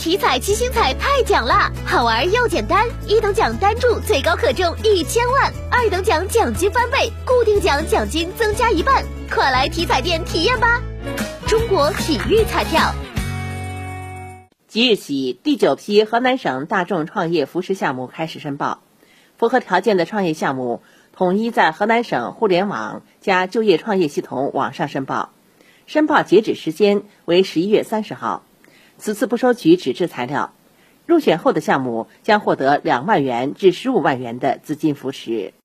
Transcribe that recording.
体彩七星彩太奖啦，好玩又简单，一等奖单注最高可中一千万，二等奖奖金翻倍，固定奖奖金增加一半，快来体彩店体验吧！中国体育彩票。即日起，第九批河南省大众创业扶持项目开始申报，符合条件的创业项目统一在河南省互联网加就业创业系统网上申报，申报截止时间为十一月三十号。此次不收取纸质材料，入选后的项目将获得两万元至十五万元的资金扶持。